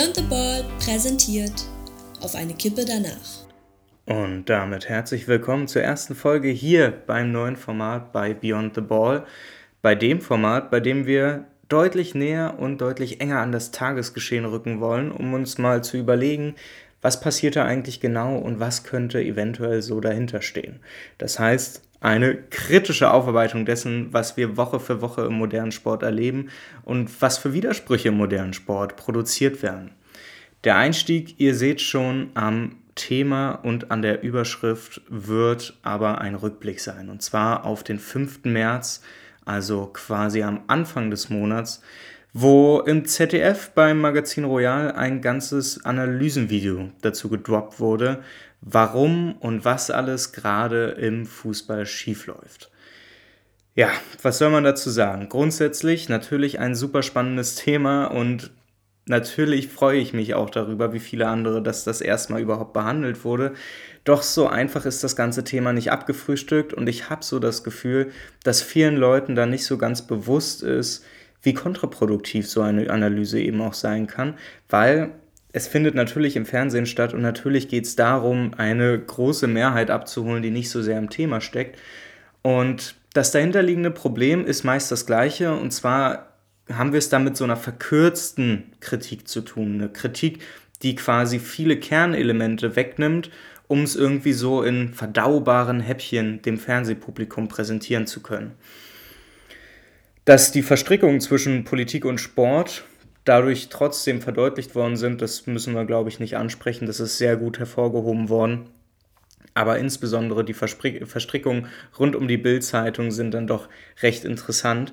Beyond the Ball präsentiert auf eine Kippe danach. Und damit herzlich willkommen zur ersten Folge hier beim neuen Format bei Beyond the Ball. Bei dem Format, bei dem wir deutlich näher und deutlich enger an das Tagesgeschehen rücken wollen, um uns mal zu überlegen, was passiert da eigentlich genau und was könnte eventuell so dahinter stehen. Das heißt, eine kritische Aufarbeitung dessen, was wir Woche für Woche im modernen Sport erleben und was für Widersprüche im modernen Sport produziert werden. Der Einstieg, ihr seht schon am Thema und an der Überschrift wird aber ein Rückblick sein. Und zwar auf den 5. März, also quasi am Anfang des Monats, wo im ZDF beim Magazin Royal ein ganzes Analysenvideo dazu gedroppt wurde, warum und was alles gerade im Fußball schiefläuft. Ja, was soll man dazu sagen? Grundsätzlich natürlich ein super spannendes Thema und natürlich freue ich mich auch darüber, wie viele andere, dass das erstmal überhaupt behandelt wurde. Doch so einfach ist das ganze Thema nicht abgefrühstückt und ich habe so das Gefühl, dass vielen Leuten da nicht so ganz bewusst ist, wie kontraproduktiv so eine Analyse eben auch sein kann, weil es findet natürlich im Fernsehen statt und natürlich geht es darum, eine große Mehrheit abzuholen, die nicht so sehr im Thema steckt. Und das dahinterliegende Problem ist meist das gleiche und zwar haben wir es da mit so einer verkürzten Kritik zu tun. Eine Kritik, die quasi viele Kernelemente wegnimmt, um es irgendwie so in verdaubaren Häppchen dem Fernsehpublikum präsentieren zu können. Dass die Verstrickungen zwischen Politik und Sport dadurch trotzdem verdeutlicht worden sind, das müssen wir, glaube ich, nicht ansprechen. Das ist sehr gut hervorgehoben worden. Aber insbesondere die Verstrickungen rund um die Bild-Zeitung sind dann doch recht interessant.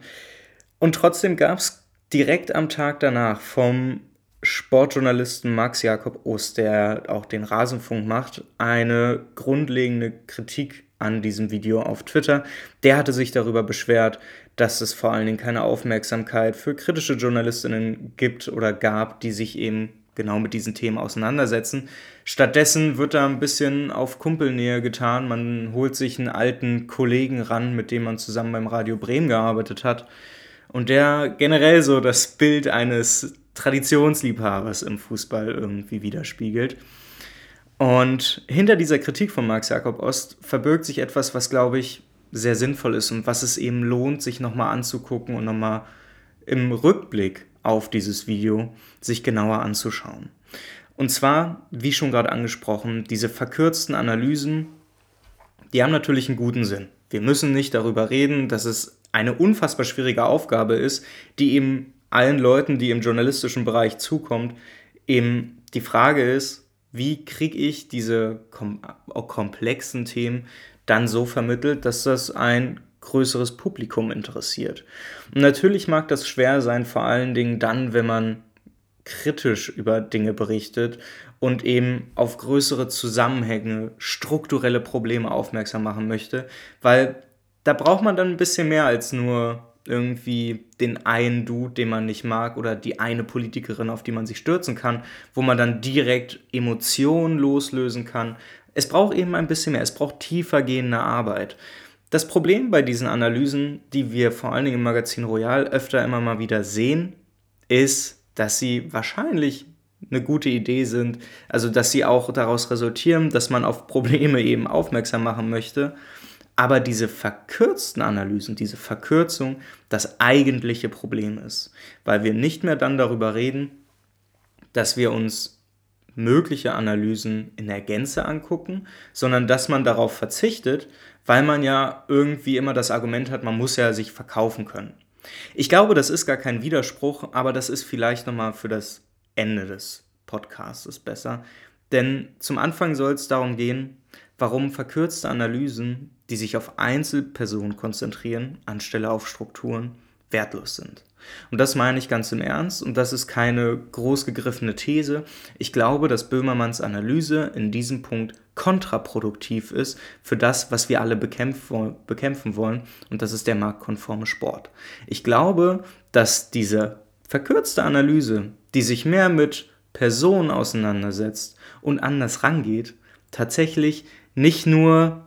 Und trotzdem gab es direkt am Tag danach vom Sportjournalisten Max Jakob Ost, der auch den Rasenfunk macht, eine grundlegende Kritik an diesem Video auf Twitter. Der hatte sich darüber beschwert, dass es vor allen Dingen keine Aufmerksamkeit für kritische Journalistinnen gibt oder gab, die sich eben genau mit diesen Themen auseinandersetzen. Stattdessen wird da ein bisschen auf Kumpelnähe getan. Man holt sich einen alten Kollegen ran, mit dem man zusammen beim Radio Bremen gearbeitet hat. Und der generell so das Bild eines Traditionsliebhabers im Fußball irgendwie widerspiegelt. Und hinter dieser Kritik von Max Jakob Ost verbirgt sich etwas, was, glaube ich, sehr sinnvoll ist und was es eben lohnt, sich nochmal anzugucken und nochmal im Rückblick auf dieses Video sich genauer anzuschauen. Und zwar, wie schon gerade angesprochen, diese verkürzten Analysen, die haben natürlich einen guten Sinn. Wir müssen nicht darüber reden, dass es eine unfassbar schwierige Aufgabe ist, die eben allen Leuten, die im journalistischen Bereich zukommt, eben die Frage ist, wie kriege ich diese kom komplexen Themen dann so vermittelt, dass das ein größeres Publikum interessiert. Und natürlich mag das schwer sein, vor allen Dingen dann, wenn man kritisch über Dinge berichtet und eben auf größere Zusammenhänge, strukturelle Probleme aufmerksam machen möchte, weil da braucht man dann ein bisschen mehr als nur irgendwie den einen Dude, den man nicht mag, oder die eine Politikerin, auf die man sich stürzen kann, wo man dann direkt Emotionen loslösen kann. Es braucht eben ein bisschen mehr, es braucht tiefer gehende Arbeit. Das Problem bei diesen Analysen, die wir vor allen Dingen im Magazin Royal öfter immer mal wieder sehen, ist, dass sie wahrscheinlich eine gute Idee sind, also dass sie auch daraus resultieren, dass man auf Probleme eben aufmerksam machen möchte, aber diese verkürzten Analysen, diese Verkürzung das eigentliche Problem ist, weil wir nicht mehr dann darüber reden, dass wir uns mögliche Analysen in der Gänze angucken, sondern dass man darauf verzichtet, weil man ja irgendwie immer das Argument hat, man muss ja sich verkaufen können. Ich glaube, das ist gar kein Widerspruch, aber das ist vielleicht nochmal für das Ende des Podcasts besser. Denn zum Anfang soll es darum gehen, warum verkürzte Analysen, die sich auf Einzelpersonen konzentrieren, anstelle auf Strukturen, wertlos sind. Und das meine ich ganz im Ernst und das ist keine groß gegriffene These. Ich glaube, dass Böhmermanns Analyse in diesem Punkt kontraproduktiv ist für das, was wir alle bekämpfen wollen und das ist der marktkonforme Sport. Ich glaube, dass diese verkürzte Analyse, die sich mehr mit Personen auseinandersetzt und anders rangeht, tatsächlich nicht nur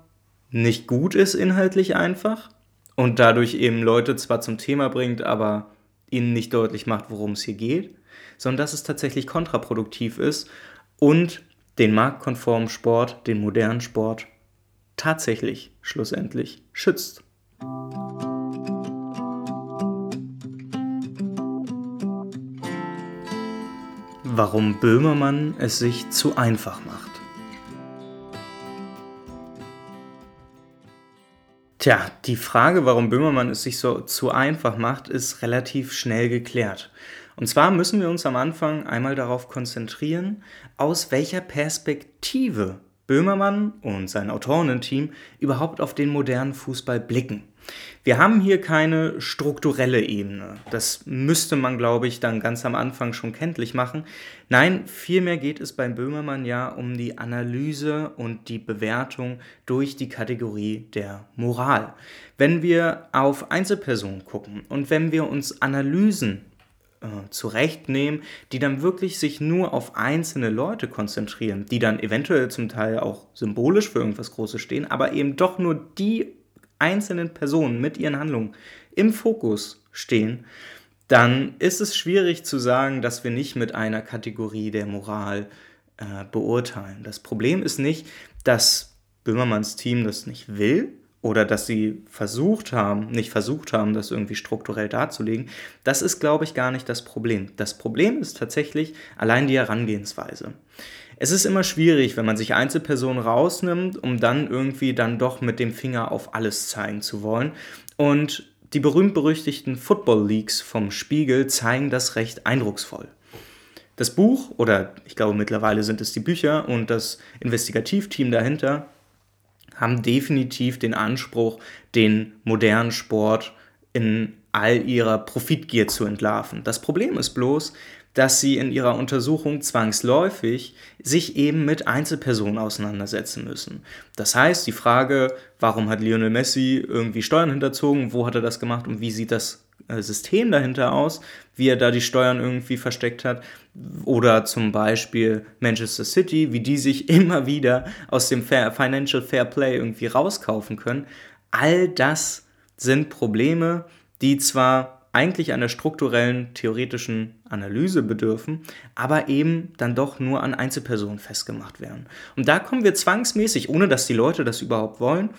nicht gut ist inhaltlich einfach und dadurch eben Leute zwar zum Thema bringt, aber ihnen nicht deutlich macht, worum es hier geht, sondern dass es tatsächlich kontraproduktiv ist und den marktkonformen Sport, den modernen Sport tatsächlich schlussendlich schützt. Warum Böhmermann es sich zu einfach macht. Tja, die Frage, warum Böhmermann es sich so zu einfach macht, ist relativ schnell geklärt. Und zwar müssen wir uns am Anfang einmal darauf konzentrieren, aus welcher Perspektive Böhmermann und sein Autorenteam überhaupt auf den modernen Fußball blicken. Wir haben hier keine strukturelle Ebene. Das müsste man, glaube ich, dann ganz am Anfang schon kenntlich machen. Nein, vielmehr geht es beim Böhmermann ja um die Analyse und die Bewertung durch die Kategorie der Moral. Wenn wir auf Einzelpersonen gucken und wenn wir uns Analysen äh, zurechtnehmen, die dann wirklich sich nur auf einzelne Leute konzentrieren, die dann eventuell zum Teil auch symbolisch für irgendwas Großes stehen, aber eben doch nur die einzelnen Personen mit ihren Handlungen im Fokus stehen, dann ist es schwierig zu sagen, dass wir nicht mit einer Kategorie der Moral äh, beurteilen. Das Problem ist nicht, dass Böhmermanns Team das nicht will, oder dass sie versucht haben, nicht versucht haben, das irgendwie strukturell darzulegen, das ist, glaube ich, gar nicht das Problem. Das Problem ist tatsächlich allein die Herangehensweise. Es ist immer schwierig, wenn man sich Einzelpersonen rausnimmt, um dann irgendwie dann doch mit dem Finger auf alles zeigen zu wollen. Und die berühmt-berüchtigten Football Leagues vom Spiegel zeigen das recht eindrucksvoll. Das Buch, oder ich glaube mittlerweile sind es die Bücher und das Investigativteam dahinter, haben definitiv den Anspruch, den modernen Sport in all ihrer Profitgier zu entlarven. Das Problem ist bloß, dass sie in ihrer Untersuchung zwangsläufig sich eben mit Einzelpersonen auseinandersetzen müssen. Das heißt, die Frage, warum hat Lionel Messi irgendwie Steuern hinterzogen, wo hat er das gemacht und wie sieht das äh, System dahinter aus, wie er da die Steuern irgendwie versteckt hat. Oder zum Beispiel Manchester City, wie die sich immer wieder aus dem Fair, Financial Fair Play irgendwie rauskaufen können. All das sind Probleme, die zwar eigentlich einer strukturellen theoretischen Analyse bedürfen, aber eben dann doch nur an Einzelpersonen festgemacht werden. Und da kommen wir zwangsmäßig, ohne dass die Leute das überhaupt wollen,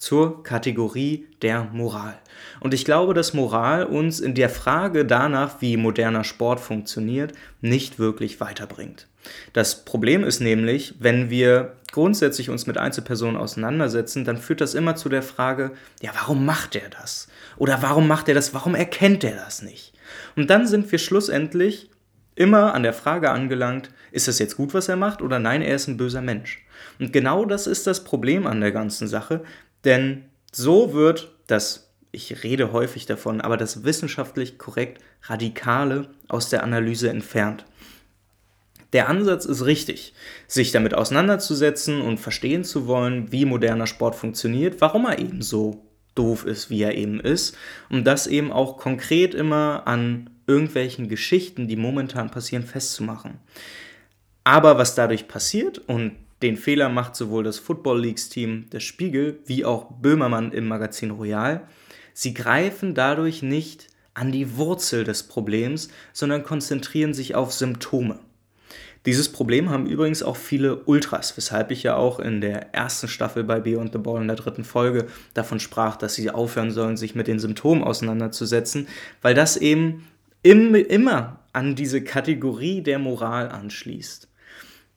zur Kategorie der Moral. Und ich glaube, dass Moral uns in der Frage danach, wie moderner Sport funktioniert, nicht wirklich weiterbringt. Das Problem ist nämlich, wenn wir grundsätzlich uns mit Einzelpersonen auseinandersetzen, dann führt das immer zu der Frage, ja, warum macht er das? Oder warum macht er das? Warum erkennt er das nicht? Und dann sind wir schlussendlich immer an der Frage angelangt, ist es jetzt gut, was er macht oder nein, er ist ein böser Mensch. Und genau das ist das Problem an der ganzen Sache, denn so wird das, ich rede häufig davon, aber das wissenschaftlich korrekt Radikale aus der Analyse entfernt. Der Ansatz ist richtig, sich damit auseinanderzusetzen und verstehen zu wollen, wie moderner Sport funktioniert, warum er eben so doof ist, wie er eben ist, und das eben auch konkret immer an irgendwelchen Geschichten, die momentan passieren, festzumachen. Aber was dadurch passiert, und den Fehler macht sowohl das Football Leagues Team des Spiegel wie auch Böhmermann im Magazin Royal. Sie greifen dadurch nicht an die Wurzel des Problems, sondern konzentrieren sich auf Symptome. Dieses Problem haben übrigens auch viele Ultras, weshalb ich ja auch in der ersten Staffel bei Beyond the Ball in der dritten Folge davon sprach, dass sie aufhören sollen, sich mit den Symptomen auseinanderzusetzen, weil das eben im, immer an diese Kategorie der Moral anschließt.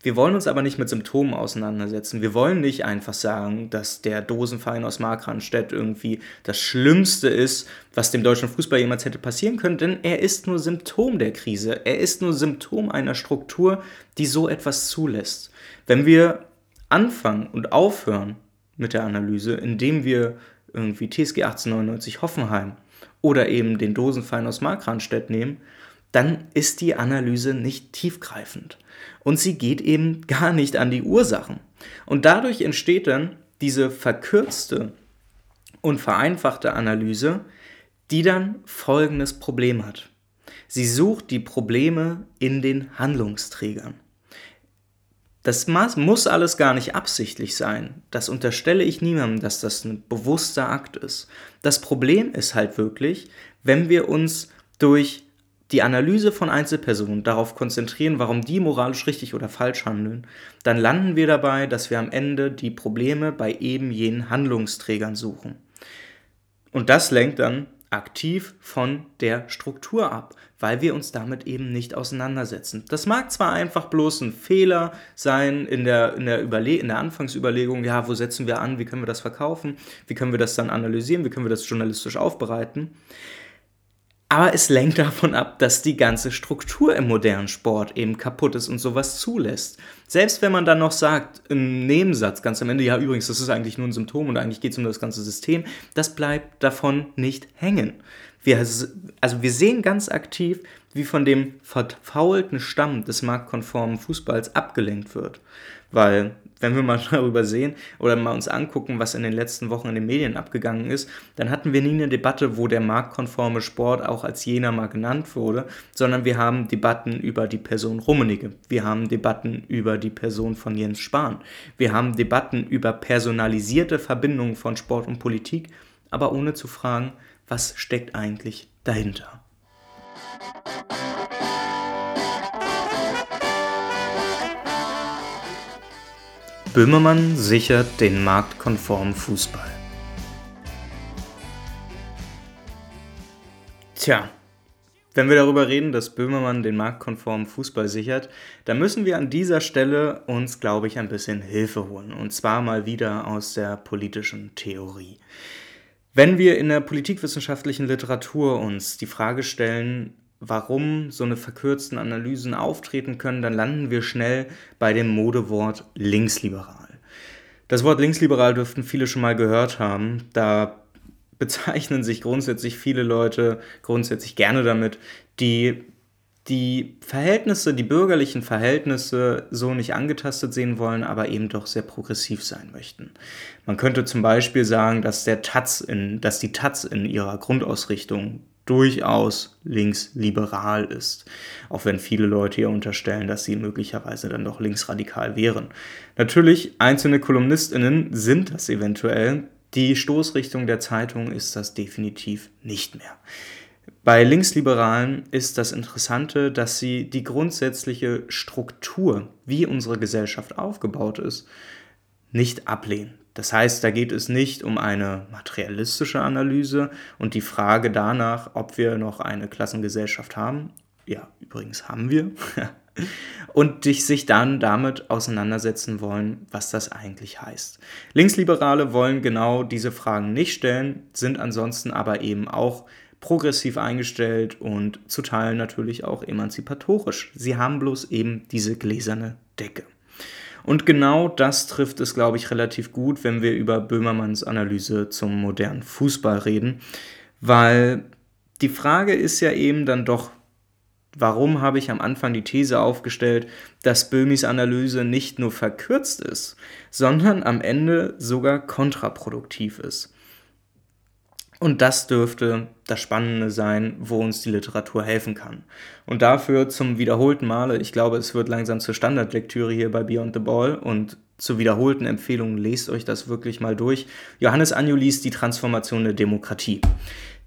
Wir wollen uns aber nicht mit Symptomen auseinandersetzen. Wir wollen nicht einfach sagen, dass der Dosenverein aus Markranstädt irgendwie das Schlimmste ist, was dem deutschen Fußball jemals hätte passieren können, denn er ist nur Symptom der Krise. Er ist nur Symptom einer Struktur, die so etwas zulässt. Wenn wir anfangen und aufhören mit der Analyse, indem wir irgendwie TSG 1899 Hoffenheim oder eben den Dosenverein aus Markranstädt nehmen, dann ist die Analyse nicht tiefgreifend. Und sie geht eben gar nicht an die Ursachen. Und dadurch entsteht dann diese verkürzte und vereinfachte Analyse, die dann folgendes Problem hat. Sie sucht die Probleme in den Handlungsträgern. Das muss alles gar nicht absichtlich sein. Das unterstelle ich niemandem, dass das ein bewusster Akt ist. Das Problem ist halt wirklich, wenn wir uns durch die Analyse von Einzelpersonen darauf konzentrieren, warum die moralisch richtig oder falsch handeln, dann landen wir dabei, dass wir am Ende die Probleme bei eben jenen Handlungsträgern suchen. Und das lenkt dann aktiv von der Struktur ab, weil wir uns damit eben nicht auseinandersetzen. Das mag zwar einfach bloß ein Fehler sein in der, in der, Überle in der Anfangsüberlegung, ja, wo setzen wir an, wie können wir das verkaufen, wie können wir das dann analysieren, wie können wir das journalistisch aufbereiten, aber es lenkt davon ab, dass die ganze Struktur im modernen Sport eben kaputt ist und sowas zulässt. Selbst wenn man dann noch sagt, im Nebensatz ganz am Ende, ja übrigens, das ist eigentlich nur ein Symptom und eigentlich geht es um das ganze System, das bleibt davon nicht hängen. Wir, also wir sehen ganz aktiv, wie von dem verfaulten Stamm des marktkonformen Fußballs abgelenkt wird. Weil wenn wir mal darüber sehen oder mal uns angucken, was in den letzten Wochen in den Medien abgegangen ist, dann hatten wir nie eine Debatte, wo der marktkonforme Sport auch als jener mal genannt wurde, sondern wir haben Debatten über die Person Rummenigge. Wir haben Debatten über die Person von Jens Spahn. Wir haben Debatten über personalisierte Verbindungen von Sport und Politik, aber ohne zu fragen, was steckt eigentlich dahinter. Böhmermann sichert den marktkonformen Fußball. Tja, wenn wir darüber reden, dass Böhmermann den marktkonformen Fußball sichert, dann müssen wir an dieser Stelle uns, glaube ich, ein bisschen Hilfe holen. Und zwar mal wieder aus der politischen Theorie. Wenn wir in der politikwissenschaftlichen Literatur uns die Frage stellen, warum so eine verkürzten Analysen auftreten können, dann landen wir schnell bei dem Modewort linksliberal. Das Wort linksliberal dürften viele schon mal gehört haben. Da bezeichnen sich grundsätzlich viele Leute grundsätzlich gerne damit, die die Verhältnisse, die bürgerlichen Verhältnisse so nicht angetastet sehen wollen, aber eben doch sehr progressiv sein möchten. Man könnte zum Beispiel sagen, dass der Taz in, dass die Taz in ihrer Grundausrichtung durchaus linksliberal ist. Auch wenn viele Leute hier unterstellen, dass sie möglicherweise dann doch linksradikal wären. Natürlich, einzelne KolumnistInnen sind das eventuell. Die Stoßrichtung der Zeitung ist das definitiv nicht mehr. Bei Linksliberalen ist das Interessante, dass sie die grundsätzliche Struktur, wie unsere Gesellschaft aufgebaut ist, nicht ablehnen. Das heißt, da geht es nicht um eine materialistische Analyse und die Frage danach, ob wir noch eine Klassengesellschaft haben. Ja, übrigens haben wir. und sich dann damit auseinandersetzen wollen, was das eigentlich heißt. Linksliberale wollen genau diese Fragen nicht stellen, sind ansonsten aber eben auch progressiv eingestellt und zu Teilen natürlich auch emanzipatorisch. Sie haben bloß eben diese gläserne Decke. Und genau das trifft es, glaube ich, relativ gut, wenn wir über Böhmermanns Analyse zum modernen Fußball reden, weil die Frage ist ja eben dann doch, warum habe ich am Anfang die These aufgestellt, dass Böhmis Analyse nicht nur verkürzt ist, sondern am Ende sogar kontraproduktiv ist. Und das dürfte das Spannende sein, wo uns die Literatur helfen kann. Und dafür zum wiederholten Male, ich glaube, es wird langsam zur Standardlektüre hier bei Beyond the Ball und zur wiederholten Empfehlung, lest euch das wirklich mal durch. Johannes Anjo liest Die Transformation der Demokratie.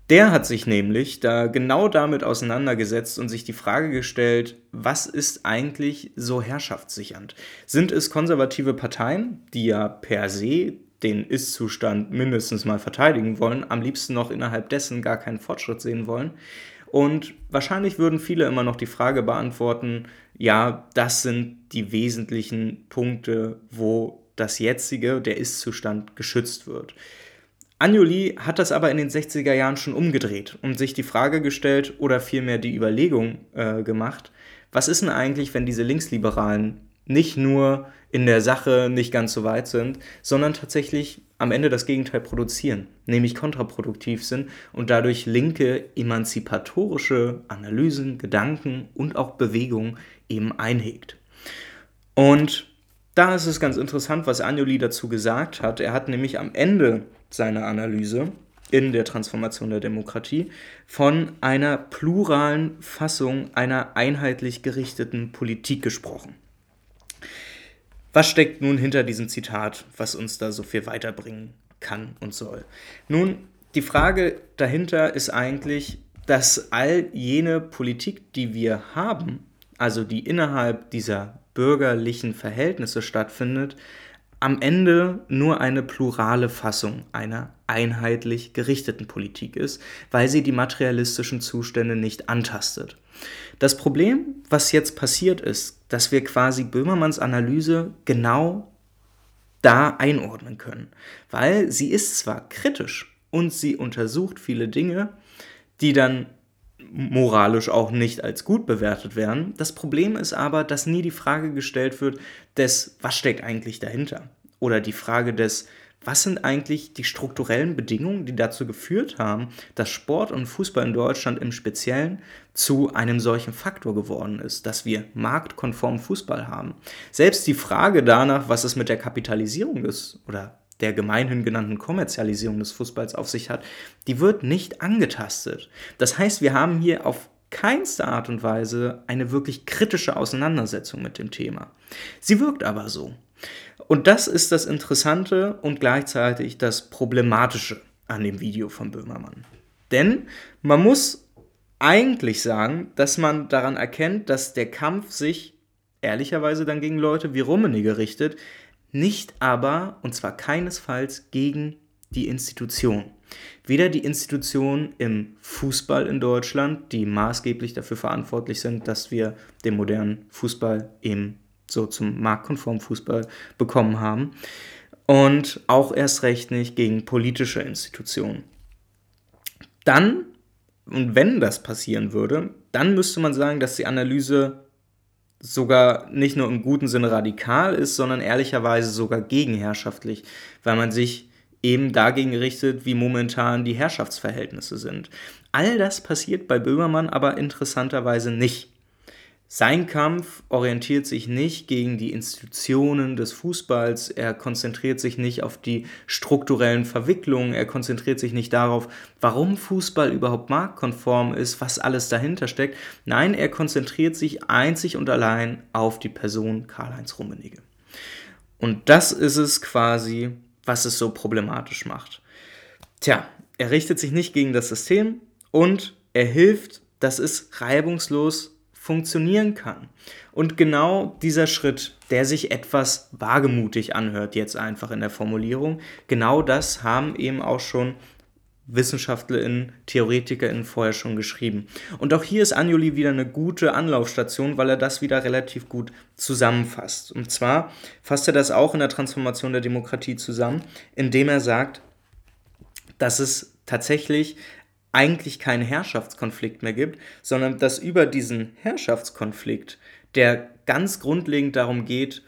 Der hat sich nämlich da genau damit auseinandergesetzt und sich die Frage gestellt, was ist eigentlich so herrschaftssichernd? Sind es konservative Parteien, die ja per se den Ist-Zustand mindestens mal verteidigen wollen, am liebsten noch innerhalb dessen gar keinen Fortschritt sehen wollen. Und wahrscheinlich würden viele immer noch die Frage beantworten, ja, das sind die wesentlichen Punkte, wo das jetzige, der Ist-Zustand geschützt wird. Anjuli hat das aber in den 60er Jahren schon umgedreht und sich die Frage gestellt oder vielmehr die Überlegung äh, gemacht, was ist denn eigentlich, wenn diese Linksliberalen nicht nur in der Sache nicht ganz so weit sind, sondern tatsächlich am Ende das Gegenteil produzieren, nämlich kontraproduktiv sind und dadurch linke emanzipatorische Analysen, Gedanken und auch Bewegungen eben einhegt. Und da ist es ganz interessant, was Anjoli dazu gesagt hat. Er hat nämlich am Ende seiner Analyse in der Transformation der Demokratie von einer pluralen Fassung einer einheitlich gerichteten Politik gesprochen. Was steckt nun hinter diesem Zitat, was uns da so viel weiterbringen kann und soll? Nun, die Frage dahinter ist eigentlich, dass all jene Politik, die wir haben, also die innerhalb dieser bürgerlichen Verhältnisse stattfindet, am Ende nur eine plurale Fassung einer einheitlich gerichteten Politik ist, weil sie die materialistischen Zustände nicht antastet. Das Problem, was jetzt passiert ist, dass wir quasi Böhmermanns Analyse genau da einordnen können, weil sie ist zwar kritisch und sie untersucht viele Dinge, die dann moralisch auch nicht als gut bewertet werden. Das Problem ist aber, dass nie die Frage gestellt wird, des, was steckt eigentlich dahinter? Oder die Frage des, was sind eigentlich die strukturellen Bedingungen, die dazu geführt haben, dass Sport und Fußball in Deutschland im Speziellen zu einem solchen Faktor geworden ist, dass wir marktkonform Fußball haben. Selbst die Frage danach, was es mit der Kapitalisierung ist oder der gemeinhin genannten Kommerzialisierung des Fußballs auf sich hat, die wird nicht angetastet. Das heißt, wir haben hier auf keinste Art und Weise eine wirklich kritische Auseinandersetzung mit dem Thema. Sie wirkt aber so. Und das ist das Interessante und gleichzeitig das Problematische an dem Video von Böhmermann. Denn man muss eigentlich sagen, dass man daran erkennt, dass der Kampf sich ehrlicherweise dann gegen Leute wie Rummenigge richtet, nicht aber, und zwar keinesfalls, gegen die Institution. Weder die Institutionen im Fußball in Deutschland, die maßgeblich dafür verantwortlich sind, dass wir den modernen Fußball eben so zum marktkonformen Fußball bekommen haben, und auch erst recht nicht gegen politische Institutionen. Dann, und wenn das passieren würde, dann müsste man sagen, dass die Analyse sogar nicht nur im guten Sinne radikal ist, sondern ehrlicherweise sogar gegenherrschaftlich, weil man sich eben dagegen richtet, wie momentan die Herrschaftsverhältnisse sind. All das passiert bei Böhmermann aber interessanterweise nicht. Sein Kampf orientiert sich nicht gegen die Institutionen des Fußballs, er konzentriert sich nicht auf die strukturellen Verwicklungen, er konzentriert sich nicht darauf, warum Fußball überhaupt marktkonform ist, was alles dahinter steckt. Nein, er konzentriert sich einzig und allein auf die Person Karl-Heinz Rummenigge. Und das ist es quasi, was es so problematisch macht. Tja, er richtet sich nicht gegen das System und er hilft, dass es reibungslos funktionieren kann. Und genau dieser Schritt, der sich etwas wagemutig anhört, jetzt einfach in der Formulierung, genau das haben eben auch schon WissenschaftlerInnen, TheoretikerInnen vorher schon geschrieben. Und auch hier ist Anjuli wieder eine gute Anlaufstation, weil er das wieder relativ gut zusammenfasst. Und zwar fasst er das auch in der Transformation der Demokratie zusammen, indem er sagt, dass es tatsächlich eigentlich keinen Herrschaftskonflikt mehr gibt, sondern dass über diesen Herrschaftskonflikt, der ganz grundlegend darum geht,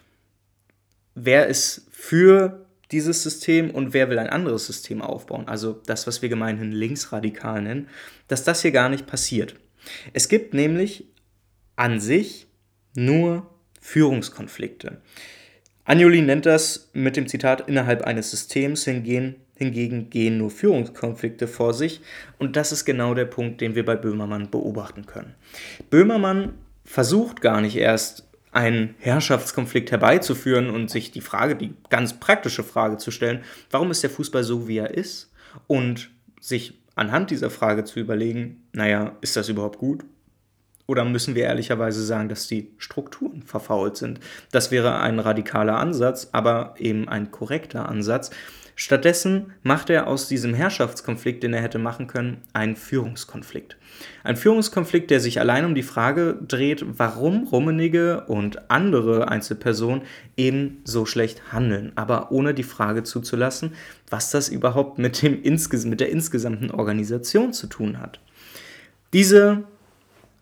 wer ist für dieses System und wer will ein anderes System aufbauen, also das, was wir gemeinhin linksradikal nennen, dass das hier gar nicht passiert. Es gibt nämlich an sich nur Führungskonflikte. Anjuli nennt das mit dem Zitat innerhalb eines Systems hingehen Hingegen gehen nur Führungskonflikte vor sich und das ist genau der Punkt, den wir bei Böhmermann beobachten können. Böhmermann versucht gar nicht erst einen Herrschaftskonflikt herbeizuführen und sich die Frage, die ganz praktische Frage zu stellen, warum ist der Fußball so, wie er ist? Und sich anhand dieser Frage zu überlegen, naja, ist das überhaupt gut? Oder müssen wir ehrlicherweise sagen, dass die Strukturen verfault sind? Das wäre ein radikaler Ansatz, aber eben ein korrekter Ansatz, Stattdessen macht er aus diesem Herrschaftskonflikt, den er hätte machen können, einen Führungskonflikt. Ein Führungskonflikt, der sich allein um die Frage dreht, warum Rummenigge und andere Einzelpersonen eben so schlecht handeln, aber ohne die Frage zuzulassen, was das überhaupt mit, dem mit der insgesamten Organisation zu tun hat. Diese,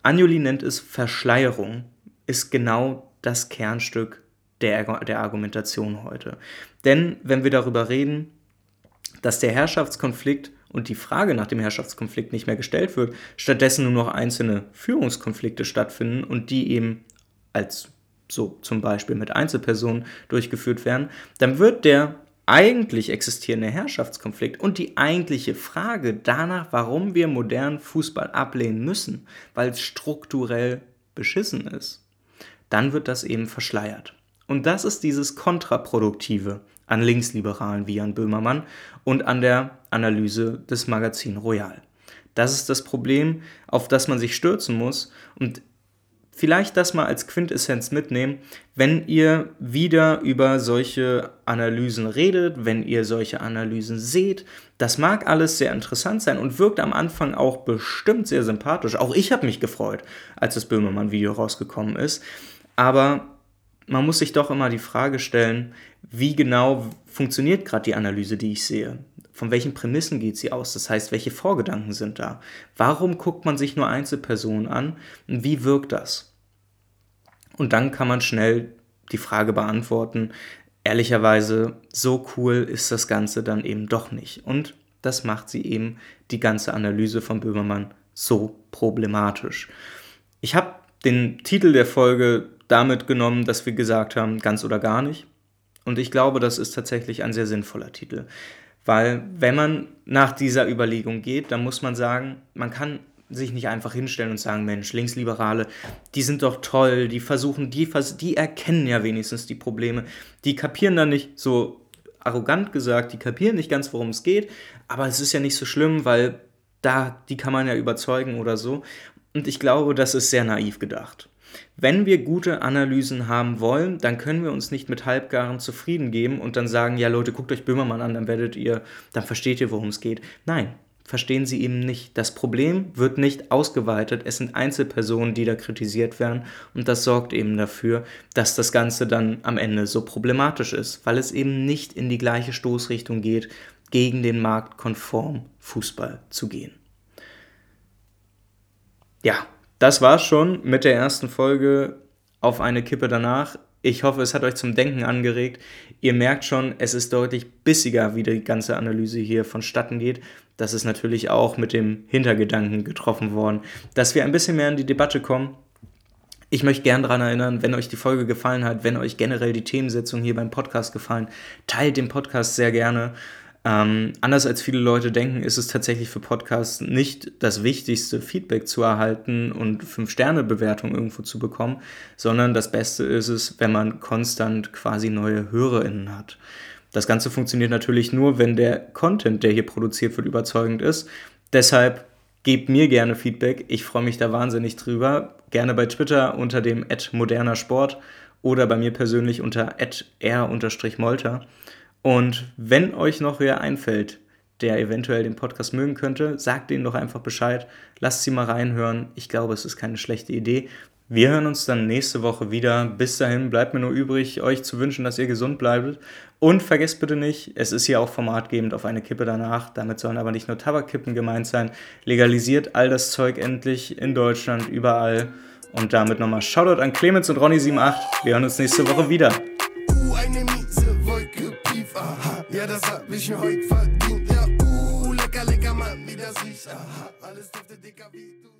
Anjuli nennt es Verschleierung, ist genau das Kernstück der, der Argumentation heute. Denn wenn wir darüber reden, dass der Herrschaftskonflikt und die Frage nach dem Herrschaftskonflikt nicht mehr gestellt wird, stattdessen nur noch einzelne Führungskonflikte stattfinden und die eben als so zum Beispiel mit Einzelpersonen durchgeführt werden, dann wird der eigentlich existierende Herrschaftskonflikt und die eigentliche Frage danach, warum wir modernen Fußball ablehnen müssen, weil es strukturell beschissen ist, dann wird das eben verschleiert. Und das ist dieses Kontraproduktive an Linksliberalen wie Jan Böhmermann und an der Analyse des Magazin Royal. Das ist das Problem, auf das man sich stürzen muss. Und vielleicht das mal als Quintessenz mitnehmen, wenn ihr wieder über solche Analysen redet, wenn ihr solche Analysen seht. Das mag alles sehr interessant sein und wirkt am Anfang auch bestimmt sehr sympathisch. Auch ich habe mich gefreut, als das Böhmermann-Video rausgekommen ist. Aber man muss sich doch immer die Frage stellen, wie genau funktioniert gerade die Analyse, die ich sehe? Von welchen Prämissen geht sie aus? Das heißt, welche Vorgedanken sind da? Warum guckt man sich nur Einzelpersonen an? Wie wirkt das? Und dann kann man schnell die Frage beantworten, ehrlicherweise, so cool ist das Ganze dann eben doch nicht. Und das macht sie eben die ganze Analyse von Böhmermann so problematisch. Ich habe den Titel der Folge damit genommen, dass wir gesagt haben, ganz oder gar nicht. Und ich glaube, das ist tatsächlich ein sehr sinnvoller Titel. Weil wenn man nach dieser Überlegung geht, dann muss man sagen, man kann sich nicht einfach hinstellen und sagen, Mensch, Linksliberale, die sind doch toll, die versuchen, die, die erkennen ja wenigstens die Probleme, die kapieren dann nicht so arrogant gesagt, die kapieren nicht ganz, worum es geht, aber es ist ja nicht so schlimm, weil da, die kann man ja überzeugen oder so. Und ich glaube, das ist sehr naiv gedacht. Wenn wir gute Analysen haben wollen, dann können wir uns nicht mit Halbgaren zufrieden geben und dann sagen, ja Leute, guckt euch Böhmermann an, dann werdet ihr, dann versteht ihr, worum es geht. Nein, verstehen sie eben nicht. Das Problem wird nicht ausgeweitet, es sind Einzelpersonen, die da kritisiert werden und das sorgt eben dafür, dass das Ganze dann am Ende so problematisch ist, weil es eben nicht in die gleiche Stoßrichtung geht, gegen den marktkonform Fußball zu gehen. Ja, das war's schon mit der ersten Folge auf eine Kippe danach. Ich hoffe, es hat euch zum Denken angeregt. Ihr merkt schon, es ist deutlich bissiger, wie die ganze Analyse hier vonstatten geht. Das ist natürlich auch mit dem Hintergedanken getroffen worden, dass wir ein bisschen mehr in die Debatte kommen. Ich möchte gern daran erinnern, wenn euch die Folge gefallen hat, wenn euch generell die Themensetzung hier beim Podcast gefallen, teilt den Podcast sehr gerne. Ähm, anders als viele Leute denken, ist es tatsächlich für Podcasts nicht das Wichtigste, Feedback zu erhalten und 5-Sterne-Bewertung irgendwo zu bekommen, sondern das Beste ist es, wenn man konstant quasi neue HörerInnen hat. Das Ganze funktioniert natürlich nur, wenn der Content, der hier produziert wird, überzeugend ist. Deshalb gebt mir gerne Feedback. Ich freue mich da wahnsinnig drüber. Gerne bei Twitter unter dem moderner Sport oder bei mir persönlich unter r-molter. Und wenn euch noch wer einfällt, der eventuell den Podcast mögen könnte, sagt denen doch einfach Bescheid. Lasst sie mal reinhören. Ich glaube, es ist keine schlechte Idee. Wir hören uns dann nächste Woche wieder. Bis dahin bleibt mir nur übrig, euch zu wünschen, dass ihr gesund bleibt. Und vergesst bitte nicht, es ist hier auch formatgebend auf eine Kippe danach. Damit sollen aber nicht nur Tabakkippen gemeint sein. Legalisiert all das Zeug endlich in Deutschland, überall. Und damit nochmal Shoutout an Clemens und Ronny78. Wir hören uns nächste Woche wieder. Mir heute verdient. Ja, uh, lecker, lecker, Mann, wie das riecht. Aha, alles dufte dicker, wie du.